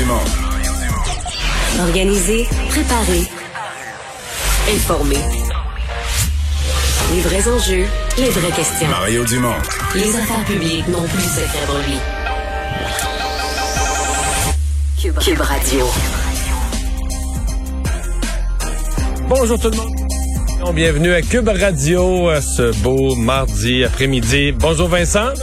Dumont. Organiser, préparer, informer. Les vrais enjeux, les vraies questions. Mario Dumont. Les affaires publiques n'ont plus secret pour lui. Cube, Cube Radio. Bonjour tout le monde. Bienvenue à Cube Radio à ce beau mardi après-midi. Bonjour Vincent,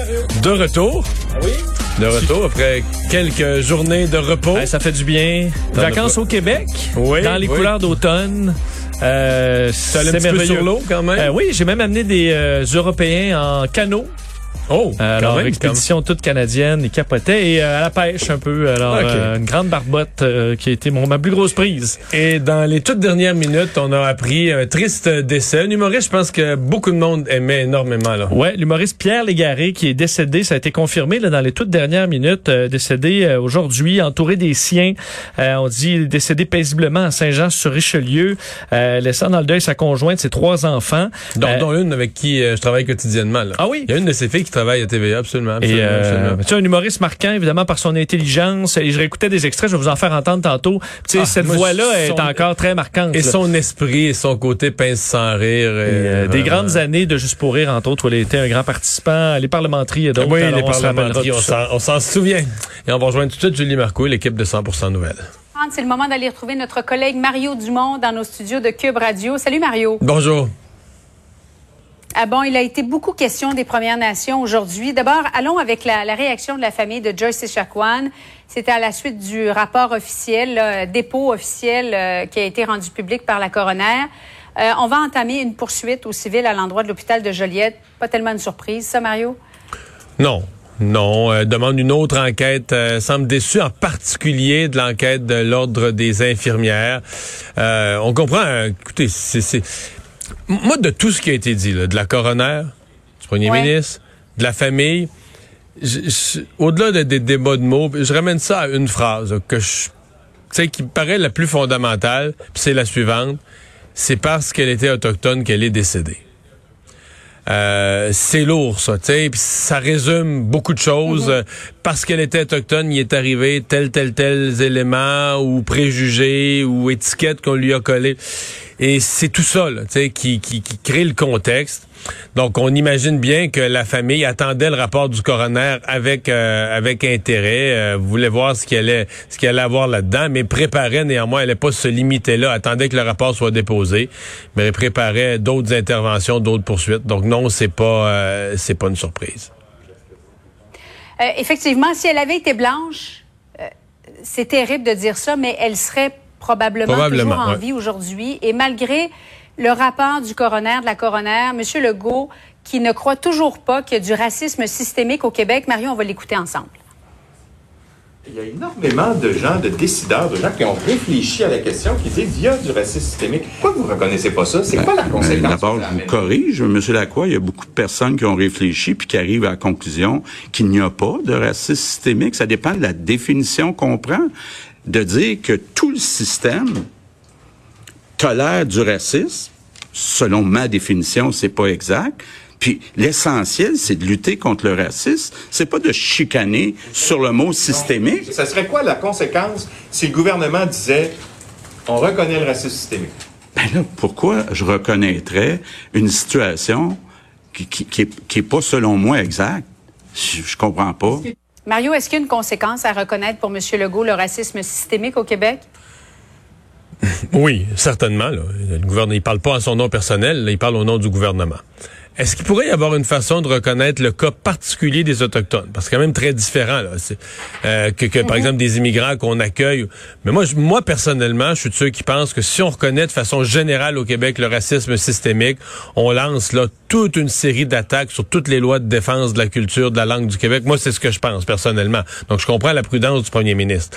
de retour. Ah oui? De retour après quelques journées de repos. Ça fait du bien. Vacances au Québec, Oui, dans les oui. couleurs d'automne. Euh, allé un petit peu merveilleux. sur l'eau quand même? Euh, oui, j'ai même amené des euh, Européens en canot. Oh, Euh, quand alors, même, expédition toute canadienne, ils capotaient. Et euh, à la pêche un peu. Alors, euh, une grande barbotte euh, qui a été mon, ma plus grosse prise. Et dans les toutes dernières minutes, on a appris un triste décès. Un humoriste, je pense que beaucoup de monde aimait énormément. Là. Ouais, l'humoriste Pierre Légaré qui est décédé, ça a été confirmé là, dans les toutes dernières minutes, décédé aujourd'hui, entouré des siens. On dit il décédé paisiblement à Saint-Jean-sur-Richelieu, laissant dans le deuil sa conjointe, ses trois enfants. Dont, dont une avec qui je travaille quotidiennement. Là. Ah oui? Il y a une de ces filles qui travaille à TVA, absolument. Et absolument, euh, absolument. tu sais, un humoriste marquant, évidemment, par son intelligence. Et je réécoutais des extraits, je vais vous en faire entendre tantôt. Tu sais, Ah, cette voix-là est son- encore très marquante. Et là. son esprit et son côté pince sans rire. Et, euh, des grandes années de Juste pour rire, entre autres, où il était un grand participant. Les parlementeries et d'autres. Oui, alors les s'en- on s'en souvient. Et on va rejoindre tout de suite Julie Marcoux et l'équipe de 100 Nouvelles. C'est le moment d'aller retrouver notre collègue Mario Dumont dans nos studios de Cube Radio. Salut Mario. Bonjour. Ah bon, il a été beaucoup question des Premières Nations aujourd'hui. D'abord, allons avec la, réaction de la famille de Joyce Echaquan. C'était à la suite du rapport officiel, dépôt officiel euh, qui a été rendu public par la coroner. Euh, on va entamer une poursuite au civil à l'endroit de l'hôpital de Joliette. Pas tellement une surprise, ça, Mario? Non. Non, euh, demande une autre enquête. semble déçu en particulier de l'enquête de l'ordre des infirmières. On comprend. écoutez, c'est moi de tout ce qui a été dit, là, de la coroner, du premier Ouais. ministre, de la famille. au-delà de- des débats de mots, je ramène ça à une phrase là, que je, tu sais, qui me paraît la plus fondamentale. Puis c'est la suivante. C'est parce qu'elle était autochtone qu'elle est décédée. Euh, c'est lourd, ça, tu sais. Puis ça résume beaucoup de choses. Euh, Parce qu'elle était autochtone, il est arrivé tel, tel, tel éléments ou préjugés ou étiquettes qu'on lui a collées. Et c'est tout ça, là, tu sais, qui, qui, qui crée le contexte. Donc, on imagine bien que la famille attendait le rapport du coroner avec euh, avec intérêt, euh, voulait voir ce qu'il allait ce qu'il allait avoir là-dedans, mais préparait néanmoins, elle allait pas se limiter là, attendait que le rapport soit déposé, mais elle préparait d'autres interventions, d'autres poursuites. Donc non, c'est pas euh, c'est pas une surprise. Euh, effectivement, si elle avait été blanche, euh, c'est terrible de dire ça, mais elle serait probablement, Probablement, toujours en ouais. vie aujourd'hui. Et malgré le rapport du coroner, de la coroner, M. Legault, qui ne croit toujours pas qu'il y a du racisme systémique au Québec, Marion, on va l'écouter ensemble. Il y a énormément de gens, de décideurs, de gens qui ont réfléchi à la question, qui disent il y a du racisme systémique. Pourquoi vous ne reconnaissez pas ça? C'est quoi la Ben, conséquence? D'abord, que je vous corrige, M. Lacroix, il y a beaucoup de personnes qui ont réfléchi puis qui arrivent à la conclusion qu'il n'y a pas de racisme systémique. Ça dépend de la définition qu'on prend. De dire que tout le système tolère du racisme, selon ma définition, c'est pas exact. Puis l'essentiel, c'est de lutter contre le racisme. C'est pas de chicaner sur le mot systémique. Ça serait quoi la conséquence si le gouvernement disait on reconnaît le racisme systémique? Ben là, pourquoi je reconnaîtrais une situation qui, qui, qui, est, qui est pas, selon moi, exacte? Je, je comprends pas. Mario, est-ce qu'il y a une conséquence à reconnaître pour M. Legault le racisme systémique au Québec? Oui, certainement. Là. Le gouvernement, il parle pas en son nom personnel, là, il parle au nom du gouvernement. Est-ce qu'il pourrait y avoir une façon de reconnaître le cas particulier des Autochtones? Parce que c'est quand même très différent, là. Euh, que, que, par exemple, des immigrants qu'on accueille. Mais moi, je- moi, personnellement, je suis de ceux qui pensent que si on reconnaît de façon générale au Québec le racisme systémique, on lance, là, toute une série d'attaques sur toutes les lois de défense de la culture, de la langue du Québec. Moi, c'est ce que je pense, personnellement. Donc, je comprends la prudence du premier ministre.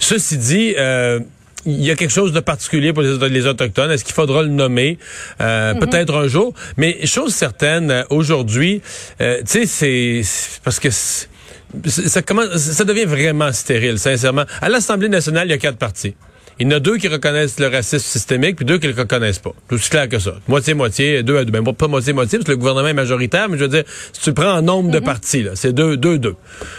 Ceci dit, euh, il y a quelque chose de particulier pour les, les Autochtones. Est-ce qu'il faudra le nommer? Euh, Peut-être un jour. Mais chose certaine, euh, aujourd'hui, euh, tu sais, c'est parce que ça commence, ça devient vraiment stérile, sincèrement. À l'Assemblée nationale, il y a quatre partis. Il y en a deux qui reconnaissent le racisme systémique, puis deux qui le reconnaissent pas. Tout aussi clair que ça. Moitié-moitié, deux à deux. Ben, pas moitié-moitié, parce que le gouvernement est majoritaire, mais je veux dire, si tu prends en nombre de partis, là, c'est deux, deux, deux.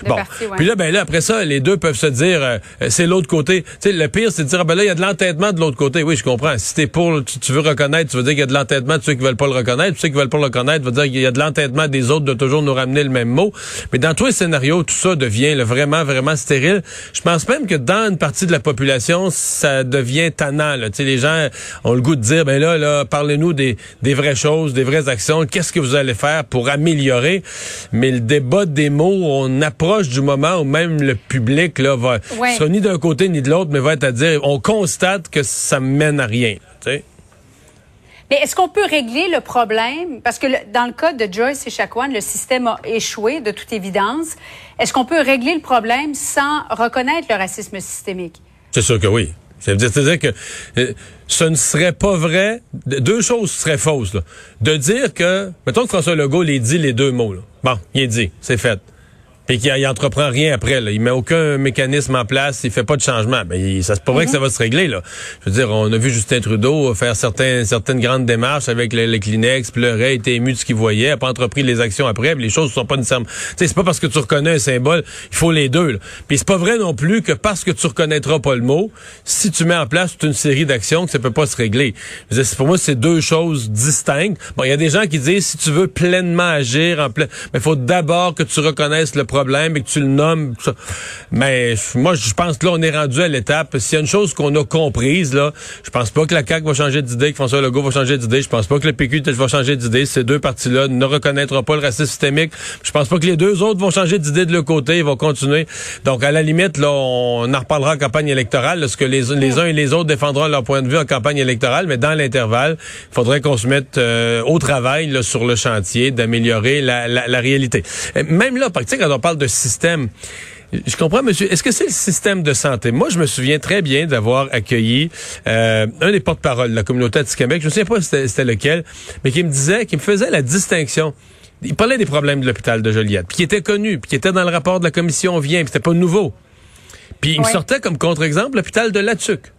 bon. ouais. Puis là, ben là, après ça, les deux peuvent se dire, euh, c'est l'autre côté. Tu sais, le pire, c'est de dire, ah, ben là, il y a de l'entêtement de l'autre côté. Oui, je comprends. Si t'es pour, tu, tu veux reconnaître, tu veux dire qu'il y a de l'entêtement de ceux qui veulent pas le reconnaître. Ceux qui veulent pas le reconnaître, veut dire qu'il y a de l'entêtement des autres de toujours nous ramener le même mot. Mais dans tous les scénarios, tout ça devient là, vraiment, vraiment stérile. Je pense même que dans une partie de la population, ça devient tannant. Là. Les gens ont le goût de dire, ben là, là, parlez-nous des, des vraies choses, des vraies actions. Qu'est-ce que vous allez faire pour améliorer? Mais le débat des mots, on approche du moment où même le public là, va Ouais. sera ni d'un côté ni de l'autre, mais va être à dire, on constate que ça mène à rien. Mais est-ce qu'on peut régler le problème? Parce que le- dans le cas de Joyce et Chacoan, le système a échoué, de toute évidence. Est-ce qu'on peut régler le problème sans reconnaître le racisme systémique? C'est sûr que oui. C'est-à-dire que euh, ce ne serait pas vrai. de- Deux choses seraient fausses. Là. De dire que, mettons que François Legault les dit les deux mots. Là. Bon, il est dit, c'est fait. Puis qu'il il entreprend rien après. Là. Il met aucun mécanisme en place, il fait pas de changement. Ben, il- ça c'est pas vrai que ça va se régler. Là. Je veux dire, on a vu Justin Trudeau faire certains, certaines grandes démarches avec les, les Kleenex, pleurait, était ému de ce qu'il voyait, a pas entrepris les actions après. Puis les choses sont pas nécessairement. Tu sais, c'est pas parce que tu reconnais un symbole, il faut les deux. Là. Puis c'est pas vrai non plus que parce que tu reconnaîtras pas le mot, si tu mets en place toute une série d'actions, que ça peut pas se régler. Je veux dire, c'est- pour moi, c'est deux choses distinctes. Bon, il y a des gens qui disent si tu veux pleinement agir en plein, mais il faut d'abord que tu reconnaisses le problème et que tu le nommes. Mais moi, je pense que là, on est rendu à l'étape. S'il y a une chose qu'on a comprise, là, je pense pas que la CAQ va changer d'idée, que François Legault va changer d'idée. Je pense pas que le PQ va changer d'idée. Ces deux partis-là ne reconnaîtront pas le racisme systémique. Je pense pas que les deux autres vont changer d'idée de leur côté. Ils vont continuer. Donc, à la limite, là, on en reparlera en campagne électorale, là, ce que les, les uns et les autres défendront leur point de vue en campagne électorale. Mais dans l'intervalle, il faudrait qu'on se mette euh, au travail là, sur le chantier d'améliorer la, la, la réalité. Même là, par- quand on parle de système, je comprends, monsieur. Est-ce que c'est le système de santé? Moi, je me souviens très bien d'avoir accueilli euh, un des porte-parole de la communauté Atikamek. Je ne sais pas c'était c'était lequel, mais qui me disait, qui me faisait la distinction. Il parlait des problèmes de l'hôpital de Joliette, puis qui était connu, puis qui était dans le rapport de la commission Vient, puis c'était pas nouveau. Puis il me sortait comme contre-exemple l'hôpital de Latuc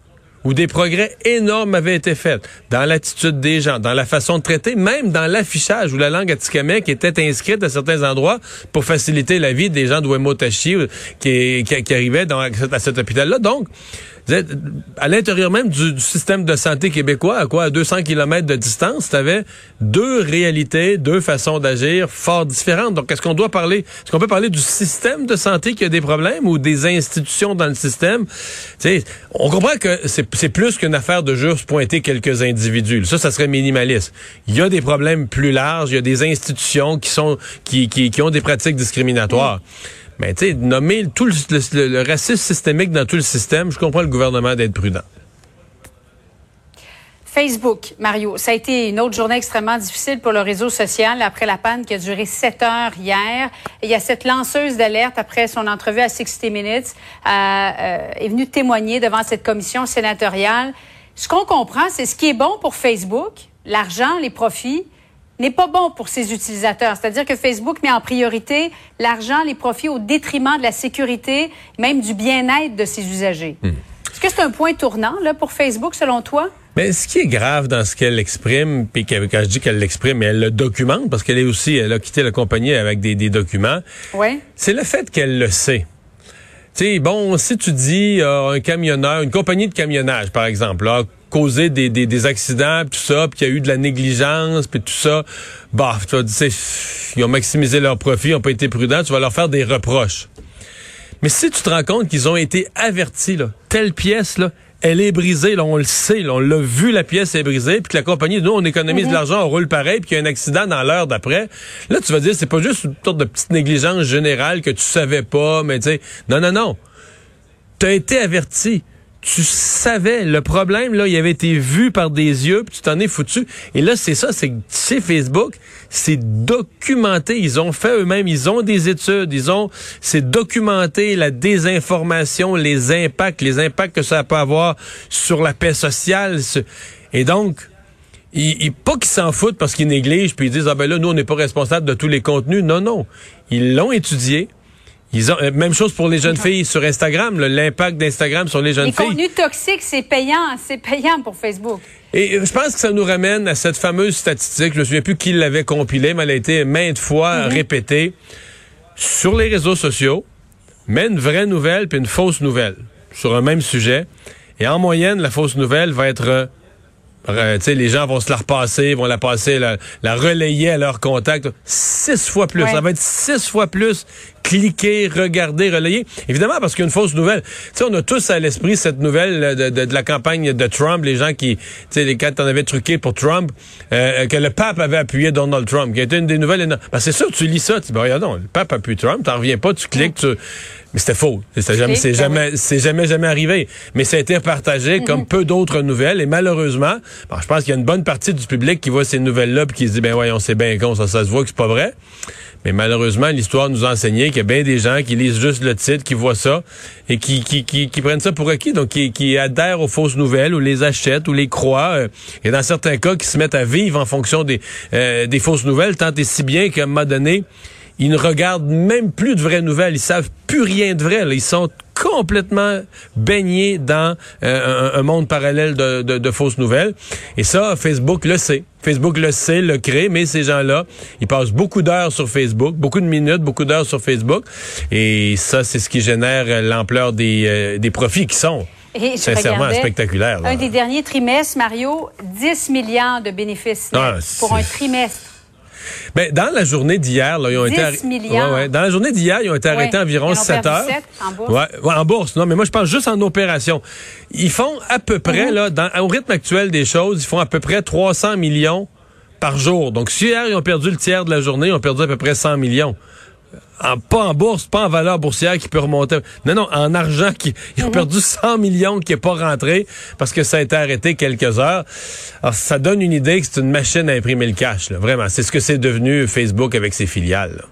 où des progrès énormes avaient été faits dans l'attitude des gens, dans la façon de traiter, même dans l'affichage où la langue atikamekw était inscrite à certains endroits pour faciliter la vie des gens de Wemotachi euh, qui, arrivaient dans, à cet hôpital-là. Donc, vous êtes, à l'intérieur même du, du système de santé québécois, à quoi, à 200 km de distance, tu avais deux réalités, deux façons d'agir fort différentes. Donc, est-ce qu'on doit parler, est-ce qu'on peut parler du système de santé qui a des problèmes ou des institutions dans le système? Tu sais, on comprend que c'est plus qu'une affaire de juste pointer quelques individus. Ça, ça serait minimaliste. Il y a des problèmes plus larges, il y a des institutions qui sont qui, qui, qui ont des pratiques discriminatoires. Mais tu sais, nommer tout le racisme systémique dans tout le système, je comprends le gouvernement d'être prudent. Facebook, Mario, ça a été une autre journée extrêmement difficile pour le réseau social après la panne qui a duré sept heures hier. Il y a cette lanceuse d'alerte après son entrevue à 60 Minutes euh, euh, est venue témoigner devant cette commission sénatoriale. Ce qu'on comprend, c'est ce qui est bon pour Facebook, l'argent, les profits, n'est pas bon pour ses utilisateurs. C'est-à-dire que Facebook met en priorité l'argent, les profits au détriment de la sécurité, même du bien-être de ses usagers. Est-ce que c'est un point tournant là, pour Facebook, selon toi? Mais ce qui est grave dans ce qu'elle exprime, puis quand je dis qu'elle l'exprime, elle le documente, parce qu'elle est aussi, elle a quitté la compagnie avec des, des documents, Oui. c'est le fait qu'elle le sait. Tu sais, bon, si tu dis euh, un camionneur, une compagnie de camionnage, par exemple, a causé des, des, des accidents, pis tout ça, puis qu'il y a eu de la négligence, puis tout ça, bah, tu vas dire, ils ont maximisé leur profit, ils n'ont pas été prudents, tu vas leur faire des reproches. Mais si tu te rends compte qu'ils ont été avertis, là, telle pièce, là, elle est brisée, là, on le sait, là, on l'a vu, la pièce est brisée, puis que la compagnie, nous, on économise de l'argent, on roule pareil, puis qu'il y a un accident dans l'heure d'après. Là, tu vas dire, c'est pas juste une sorte de petite négligence générale que tu savais pas, mais tu sais, non, non, non. T'as été averti. Tu savais le problème là, il avait été vu par des yeux, puis tu t'en es foutu. Et là, c'est ça, c'est chez Facebook, c'est documenté. Ils ont fait eux-mêmes, ils ont des études, ils ont, c'est documenté la désinformation, les impacts, les impacts que ça peut avoir sur la paix sociale. Et donc, ils, ils- pas qu'ils s'en foutent parce qu'ils négligent, puis ils disent ah ben là nous on n'est pas responsable de tous les contenus. Non non, ils l'ont étudié. Ils ont, euh, même chose pour les jeunes filles sur Instagram, l'impact d'Instagram sur les jeunes Les filles. contenus toxiques, c'est payant. C'est payant pour Facebook. Et euh, je pense que ça nous ramène à cette fameuse statistique, je me souviens plus qui l'avait compilée, mais elle a été maintes fois répétée. Sur les réseaux sociaux, mais une vraie nouvelle puis une fausse nouvelle sur un même sujet. Et en moyenne, la fausse nouvelle va être... euh, euh, tu sais, les gens vont se la repasser, vont la passer, la, la relayer à leur contact. Six fois plus. Ouais. Ça va être six fois plus cliquer, regarder, relayer. Évidemment, parce qu'une fausse nouvelle. Tu sais, on a tous à l'esprit cette nouvelle là, de, de- de la campagne de Trump, les gens qui, tu sais, quand on avait truqué pour Trump, euh, que le pape avait appuyé Donald Trump, qui a été une des nouvelles énormes. Ben, c'est sûr, tu lis ça, tu dis, ben, regardons, le pape appuie Trump, t'en reviens pas, tu cliques, tu... Mais c'était faux. C'est jamais, c'est ben jamais, c'est jamais, jamais arrivé. Mais ça a été partagé Mhm. comme peu d'autres nouvelles. Et malheureusement, bon, je pense qu'il y a une bonne partie du public qui voit ces nouvelles-là puis qui se dit, ben voyons, c'est bien con, ça, ça se voit que c'est pas vrai. Mais malheureusement, l'histoire nous a enseigné qu'il y a bien des gens qui lisent juste le titre, qui voient ça et qui, prennent ça pour acquis, donc qui, adhèrent aux fausses nouvelles ou les achètent ou les croient. euh, et dans certains cas, qui se mettent à vivre en fonction des, euh, des fausses nouvelles, tant et si bien qu'à un moment donné, ils ne regardent même plus de vraies nouvelles. Ils savent plus rien de vrai. Ils sont complètement baignés dans euh, un, un monde parallèle de, de- de fausses nouvelles. Et ça, Facebook le sait. Facebook le sait, le crée, mais ces gens-là, ils passent beaucoup d'heures sur Facebook, beaucoup de minutes, beaucoup d'heures sur Facebook. Et ça, c'est ce qui génère l'ampleur des, euh, des profits qui sont Et je sincèrement regardais spectaculaires. là. Un des derniers trimestres, Mario, 10 milliards de bénéfices Ah, pour un trimestre. Ben, dans la journée d'hier, ils ont 10 été arr- milliards. Ouais, ouais. Dans la journée d'hier, ils ont été Ouais. arrêtés environ Ils en ont 7 perdu heures. en bourse. En bourse. Non, mais moi je pense juste en opération. Ils font à peu près là, dans, au rythme actuel des choses, ils font à peu près 300 millions par jour. Donc si hier ils ont perdu le tiers de la journée, ils ont perdu à peu près 100 millions. En- pas en bourse, pas en valeur boursière qui peut remonter. Non, non, en argent, qui, ils Mhm. ont perdu 100 millions qui n'est pas rentré parce que ça a été arrêté quelques heures. Alors, ça donne une idée que c'est une machine à imprimer le cash, là, vraiment. C'est ce que c'est devenu Facebook avec ses filiales. là.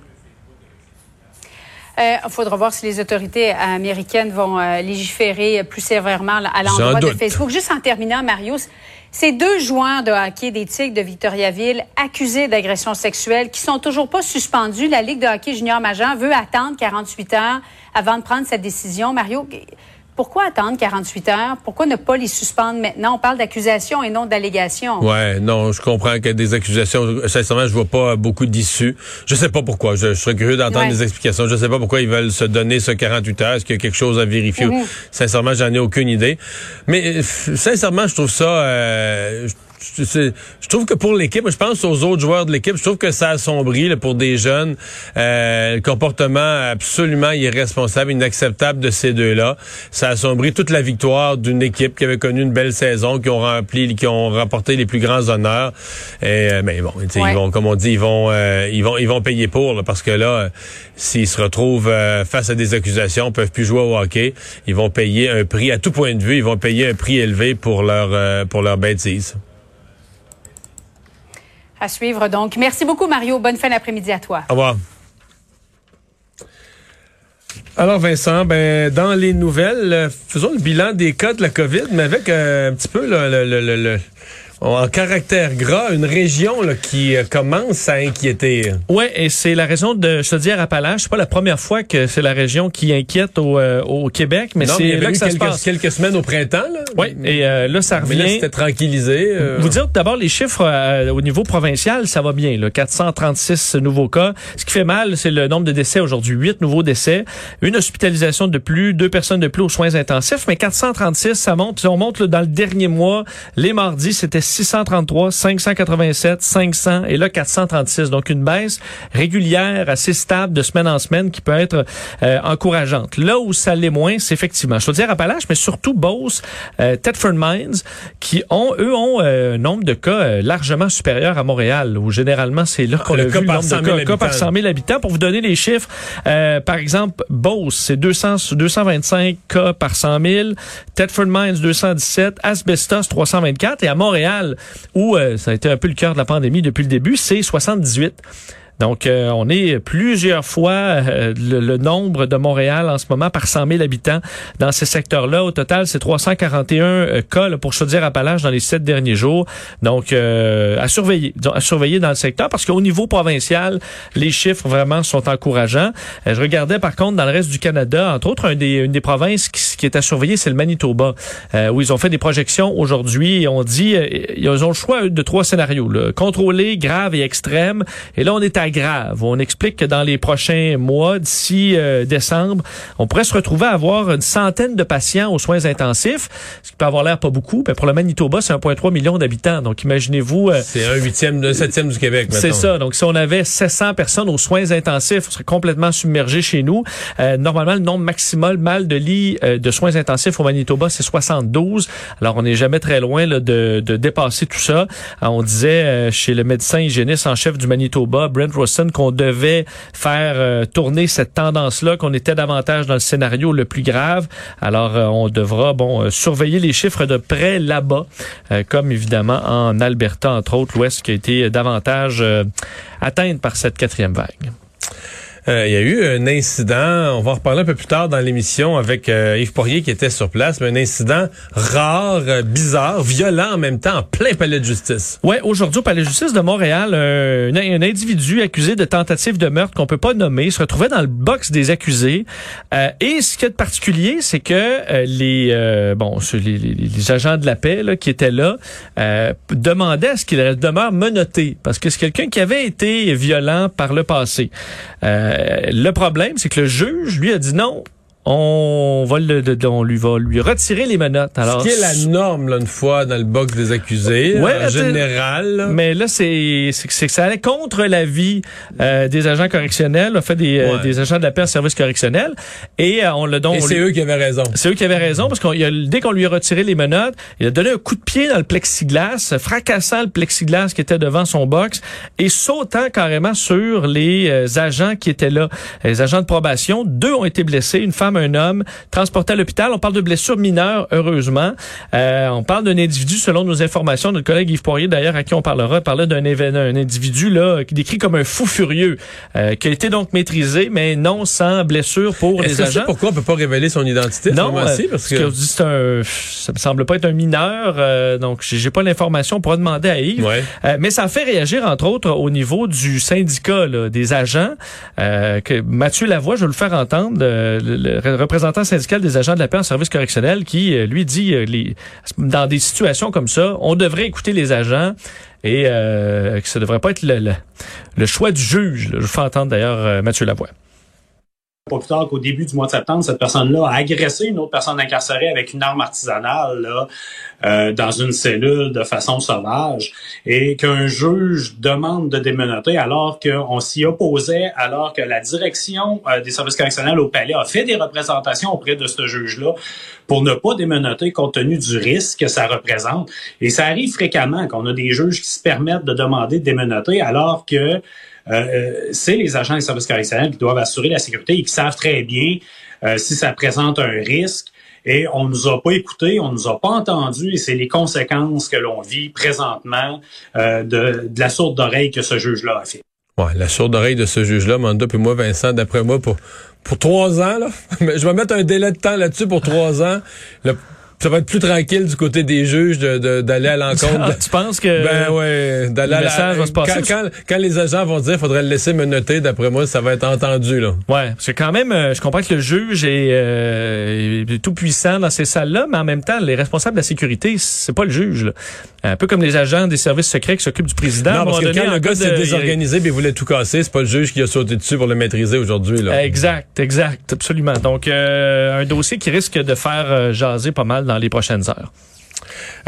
Il faudra voir si les autorités américaines vont euh, légiférer plus sévèrement à l'endroit de. Facebook. Juste en terminant, Mario, ces deux joueurs de hockey des Tigres de Victoriaville accusés d'agression sexuelle qui sont toujours pas suspendus, la Ligue de hockey junior majeur veut attendre 48 heures avant de prendre cette décision. Mario, pourquoi attendre 48 heures? Pourquoi ne pas les suspendre maintenant? On parle d'accusation et non d'allégation. Ouais, non, je comprends qu'il y a des accusations. Sincèrement, je vois pas beaucoup d'issues. Je sais pas pourquoi. Je, je serais curieux d'entendre Ouais. des explications. Je sais pas pourquoi ils veulent se donner ce 48 heures. Est-ce qu'il y a quelque chose à vérifier? Mhm. Sincèrement, j'en ai aucune idée. Mais sincèrement, je trouve ça. euh, je- je, trouve que pour l'équipe, je pense aux autres joueurs de l'équipe, je trouve que ça assombrit là, pour des jeunes euh, le comportement absolument irresponsable, inacceptable de ces deux-là. Ça assombrit toute la victoire d'une équipe qui avait connu une belle saison, qui ont rempli, qui ont remporté les plus grands honneurs. Et euh, mais bon, Ouais. ils vont, comme on dit, ils vont, euh, ils vont, ils vont payer pour là, parce que là, euh, s'ils se retrouvent euh, face à des accusations, peuvent plus jouer au hockey, ils vont payer un prix à tout point de vue, ils vont payer un prix élevé pour leur, euh, pour leur bêtise. À suivre donc. Merci beaucoup, Mario. Bonne fin d'après-midi à toi. Au revoir. Alors Vincent, ben dans les nouvelles, euh, faisons le bilan des cas de la COVID, mais avec euh, un petit peu le, le- le- le- en caractère gras, une région là, qui euh, commence à inquiéter. Ouais, et c'est la raison de Chaudière-Appalaches. C'est pas la première fois que c'est la région qui inquiète au, euh, au Québec, mais c'est là que ça se quelques, passe. quelques semaines au printemps. Là. Oui, et euh, là, ça mais là, revient. c'était tranquillisé. euh, Vous dire d'abord les chiffres euh, au niveau provincial, ça va bien. Là, 436 nouveaux cas. Ce qui fait mal, c'est le nombre de décès aujourd'hui. 8 nouveaux décès, une hospitalisation de plus, deux personnes de plus aux soins intensifs, mais 436, ça monte. On monte là, dans le dernier mois, les mardis, c'était 633, 587, 500 et là 436. Donc une baisse régulière, assez stable de semaine en semaine qui peut être euh, encourageante. Là où ça l'est moins, c'est effectivement, je veux dire Appalaches, mais surtout Beauce, euh, Thetford Mines, qui ont, eux, ont euh, un nombre de cas euh, largement supérieur à Montréal, où généralement c'est là qu'on le a vu le nombre 100 de 000 cas, cas par habitants. 100 000 habitants. Pour vous donner les chiffres, euh, par exemple, Beauce, c'est 200, 225 cas par 100 000, Thetford Mines, 217, Asbestos, 324, et à Montréal, où euh, ça a été un peu le cœur de la pandémie depuis le début, c'est 78. Donc, euh, on est plusieurs fois euh, le, nombre de Montréal en ce moment par 100 000 habitants dans ces secteurs-là. Au total, c'est 341 euh, cas là, pour Chaudière-Appalaches dans les sept derniers jours. Donc, à surveiller, à surveiller dans le secteur parce qu'au niveau provincial, les chiffres vraiment sont encourageants. Je regardais par contre dans le reste du Canada, entre autres, une des provinces qui, qui est à surveiller, c'est le Manitoba, euh, où ils ont fait des projections aujourd'hui et on dit, euh, ils ont le choix de trois scénarios, là, contrôlé, grave et extrême. Et là, on est à grave. On explique que dans les prochains mois, d'ici euh, décembre, on pourrait se retrouver à avoir une centaine de patients aux soins intensifs, ce qui peut avoir l'air pas beaucoup. Mais pour le Manitoba, c'est 1,3 million d'habitants. Donc, imaginez-vous... euh, C'est un huitième, un septième du Québec, c'est ça. Donc, si on avait 700 personnes aux soins intensifs, on serait complètement submergé chez nous. Euh, normalement, le nombre maximal mal de lits euh, de soins intensifs au Manitoba, c'est 72. Alors, on n'est jamais très loin de, dépasser tout ça. Euh, on disait euh, chez le médecin hygiéniste en chef du Manitoba, Brent Rossen, qu'on devait faire euh, tourner cette tendance-là, qu'on était davantage dans le scénario le plus grave. Alors, on devra bon surveiller les chiffres de près là-bas, comme évidemment en Alberta, entre autres, l'Ouest qui a été davantage atteinte par cette quatrième vague. Euh, Il y a eu un incident, on va en reparler un peu plus tard dans l'émission avec euh, Yves Poirier qui était sur place, mais un incident rare, euh, bizarre, violent en même temps, en plein palais de justice. Ouais, aujourd'hui au Palais de justice de Montréal, un, individu accusé de tentative de meurtre qu'on peut pas nommer se retrouvait dans le box des accusés. Et ce qui est particulier, c'est que les bon, les, agents de la paix là, qui étaient là demandaient à ce qu'il demeure menotté parce que c'est quelqu'un qui avait été violent par le passé. Le problème, c'est que le juge lui a dit non. On va le, on lui va lui retirer les menottes. Alors, Ce qui est la norme, là, une fois, dans le box des accusés, Ouais, en général. Mais là, c'est c'est que ça allait contre la vie euh, des agents correctionnels, en fait des, euh, des agents de la paix en service correctionnel. Et euh, on l'a donc. Et on c'est lui- eux qui avaient raison. c'est eux qui avaient raison parce qu'on dès qu'on lui a retiré les menottes, il a donné un coup de pied dans le plexiglas, fracassant le plexiglas qui était devant son box et sautant carrément sur les euh, agents qui étaient là, les agents de probation. Deux ont été blessés, une femme, un homme, transportés à l'hôpital. On parle de blessures mineures, heureusement. Euh, on parle d'un individu, selon nos informations, notre collègue Yves Poirier, d'ailleurs, à qui on parlera, parlait d'un un individu là qui décrit comme un fou furieux, euh, qui a été donc maîtrisé, mais non sans blessure pour les que c'est agents. pourquoi on peut pas révéler son identité Non, euh, Parce ce que... qu'on dit, c'est un, ça me semble pas être un mineur, euh, donc j'ai j'ai pas l'information. On pourra demander à Yves. Ouais. Euh, mais ça a fait réagir, entre autres, au niveau du syndicat là, des agents. Euh, que Mathieu Lavoie, je vais le faire entendre, euh, le, le représentant syndical des agents de la paix en service correctionnel, qui euh, lui dit, euh, dans des situations comme ça, on devrait écouter les agents et euh, que ça devrait pas être le, le, le choix du juge. Je vous fais entendre d'ailleurs euh, Mathieu Lavoie. Pas plus tard qu'au début du mois de septembre, cette personne-là a agressé une autre personne incarcérée avec une arme artisanale là, euh, dans une cellule de façon sauvage et qu'un juge demande de démenoter alors qu'on s'y opposait, alors que la direction euh, des services correctionnels au palais a fait des représentations auprès de ce juge-là pour ne pas démenoter compte tenu du risque que ça représente. Et ça arrive fréquemment qu'on a des juges qui se permettent de demander de démenoter alors que euh, c'est les agents des services correctionnels qui doivent assurer la sécurité et qui savent très bien euh, si ça présente un risque. Et on nous a pas écoutés, on nous a pas entendus, et c'est les conséquences que l'on vit présentement euh, de, la sourde d'oreille que ce juge-là a fait. Ouais, la sourde oreille de ce juge-là, Manda, puis moi, Vincent, d'après moi, pour, pour trois ans, là, je vais mettre un délai de temps là-dessus pour trois ans. Ça va être plus tranquille du côté des juges d'aller à l'encontre. tu penses que Ben ouais, d'aller le la- message va se passer? Quand, quand, quand les agents vont dire faudrait le laisser me noter, d'après moi, ça va être entendu là. Ouais, parce que quand même, euh, je comprends que le juge est, euh, est tout puissant dans ces salles-là, mais en même temps, les responsables de la sécurité, c'est pas le juge. là. Un peu comme les agents des services secrets qui s'occupent du président. non, parce que quand le gars s'est désorganisé, il voulait tout casser, c'est pas le juge qui a sauté dessus pour le maîtriser aujourd'hui là. Exact, exact, absolument. Donc, euh, un dossier qui risque de faire jaser pas mal dans les prochaines heures.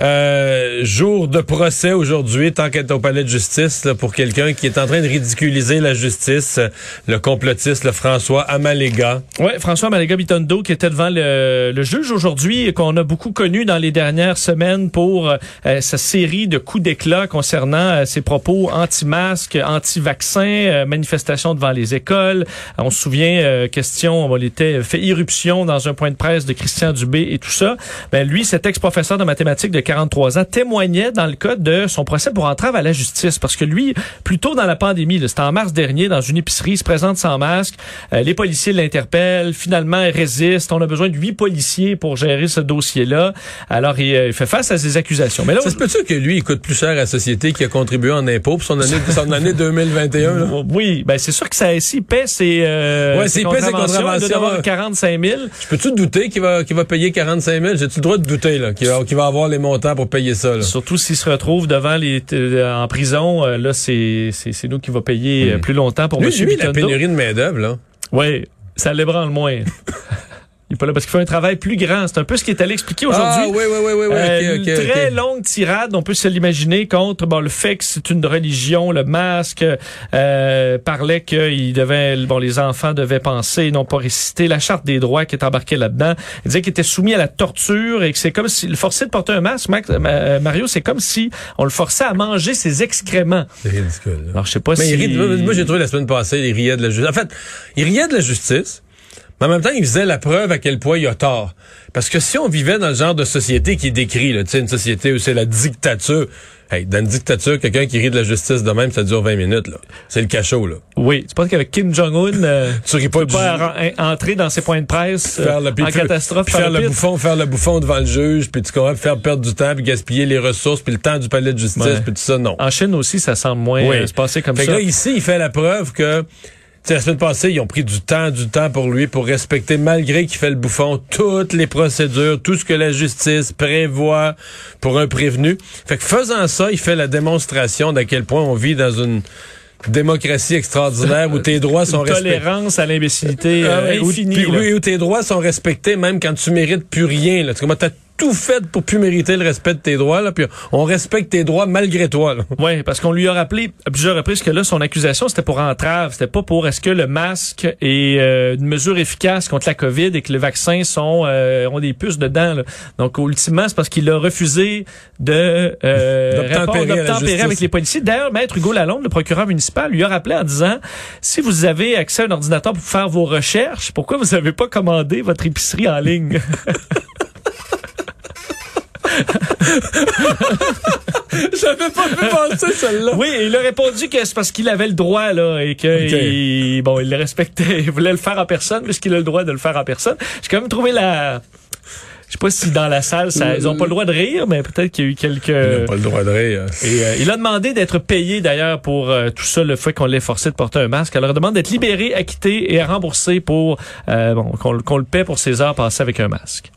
Euh, jour de procès aujourd'hui, tant qu'être au palais de justice là, pour quelqu'un qui est en train de ridiculiser la justice, euh, le complotiste le François Amalega. Ouais, François Maléga Bitondo qui était devant le, juge aujourd'hui et qu'on a beaucoup connu dans les dernières semaines pour euh, sa série de coups d'éclat concernant ses propos anti-masques, anti-vaccins, manifestations devant les écoles. On se souvient, question, on était fait irruption dans un point de presse de Christian Dubé et tout ça. Ben lui, cet ex-professeur de mathématiques de 43 ans, témoignait dans le cas de son procès pour entrave à la justice. Parce que lui, plus tôt dans la pandémie, c'était en mars dernier, dans une épicerie, il se présente sans masque. Euh, les policiers l'interpellent. Finalement, il résiste. On a besoin de huit policiers pour gérer ce dossier-là. Alors, il, euh, il fait face à ces accusations. Mais là, Ça se peut-tu que lui, il coûte plus cher à la société qui a contribué en impôts pour son année, son année 2021? là? oui, ben c'est sûr que ça, s'il paie ses, euh, Ouais, s'il paie ses il doit contraventions, avoir ouais. 45 000. Je peux-tu douter qu'il va, qu'il va payer 45 000? J'ai-tu le droit de douter, là, qu'il va, qu'il va avoir les montants pour payer ça, là? Surtout s'il se retrouve devant les euh, en prison, euh, là c'est c'est c'est nous qui va payer euh, plus longtemps pour Lui, Monsieur lui, la pénurie de main-d'œuvre, là. Oui, ça l'ébranle moins. Il est pas là parce qu'il fait un travail plus grand. C'est un peu ce qu'il est allé expliquer aujourd'hui. Ah, oui, oui, oui, oui, oui, Euh, ok, ok, une très longue tirade, on peut se l'imaginer, contre bon, le fait que c'est une religion, le masque, euh, parlait que il devait, bon, les enfants devaient penser, non pas réciter la charte des droits qui est embarquée là-dedans. Il disait qu'il était soumis à la torture et que c'est comme si le forcer de porter un masque, Max- euh, Mario, c'est comme si on le forçait à manger ses excréments. C'est ridicule, là. Alors je sais pas Mais si. il rit- moi, moi, j'ai trouvé la semaine passée, il riait de la justice. En fait, il riait de la justice, mais en même temps, il faisait la preuve à quel point il a tort. Parce que si on vivait dans le genre de société qui est décrit, là, tu sais, une société où c'est la dictature, hey, dans une dictature, quelqu'un qui rit de la justice de même, ça dure 20 minutes, là. C'est le cachot, là. Oui, tu penses qu'avec Kim Jong-un, euh, Tu ris pas peut du- pas ren- entrer dans ses points de presse euh, faire le, en puis- catastrophe faire le bouffon, faire le bouffon devant le juge, puis tu comprends, faire perdre du temps, puis gaspiller les ressources, puis le temps du palais de justice, puis tout ça, non. En Chine aussi, ça semble moins Oui. euh, se passer comme Fait que ça. là, ici, il fait la preuve que, la semaine passée, ils ont pris du temps, du temps pour lui, pour respecter, malgré qu'il fait le bouffon, toutes les procédures, tout ce que la justice prévoit pour un prévenu. Fait que faisant ça, il fait la démonstration d'à quel point on vit dans une démocratie extraordinaire où tes droits sont respectés. tolérance à l'imbécilité Ah euh, où- infinie. puis oui, où tes droits sont respectés même quand tu mérites plus rien. Là. Tu? Tout fait pour plus mériter le respect de tes droits, là, puis on respecte tes droits malgré toi. Oui, parce qu'on lui a rappelé à plusieurs reprises que là, son accusation, c'était pour entrave. C'était pas pour est-ce que le masque est euh, une mesure efficace contre la COVID et que les vaccins sont euh, ont des puces dedans. là. Donc, ultimement, c'est parce qu'il a refusé de euh, D'obtempérer avec les policiers. D'ailleurs, Maître Hugo Lalonde, le procureur municipal, lui a rappelé en disant, si vous avez accès à un ordinateur pour faire vos recherches, pourquoi vous n'avez pas commandé votre épicerie en ligne? J'avais pas pu penser celle-là. Oui, il a répondu que c'est parce qu'il avait le droit là et que il, bon, il le respectait, il voulait le faire en personne puisqu'il a le droit de le faire en personne. J'ai quand même trouvé la je sais pas si dans la salle ça, ils ont pas le droit de rire, mais peut-être qu'il y a eu quelques Il a pas le droit de rire. et euh, il a demandé d'être payé d'ailleurs pour euh, tout ça, le fait qu'on l'ait forcé de porter un masque. Alors il demande d'être libéré, acquitté et remboursé pour euh, bon qu'on qu'on le paie pour ses heures passées avec un masque.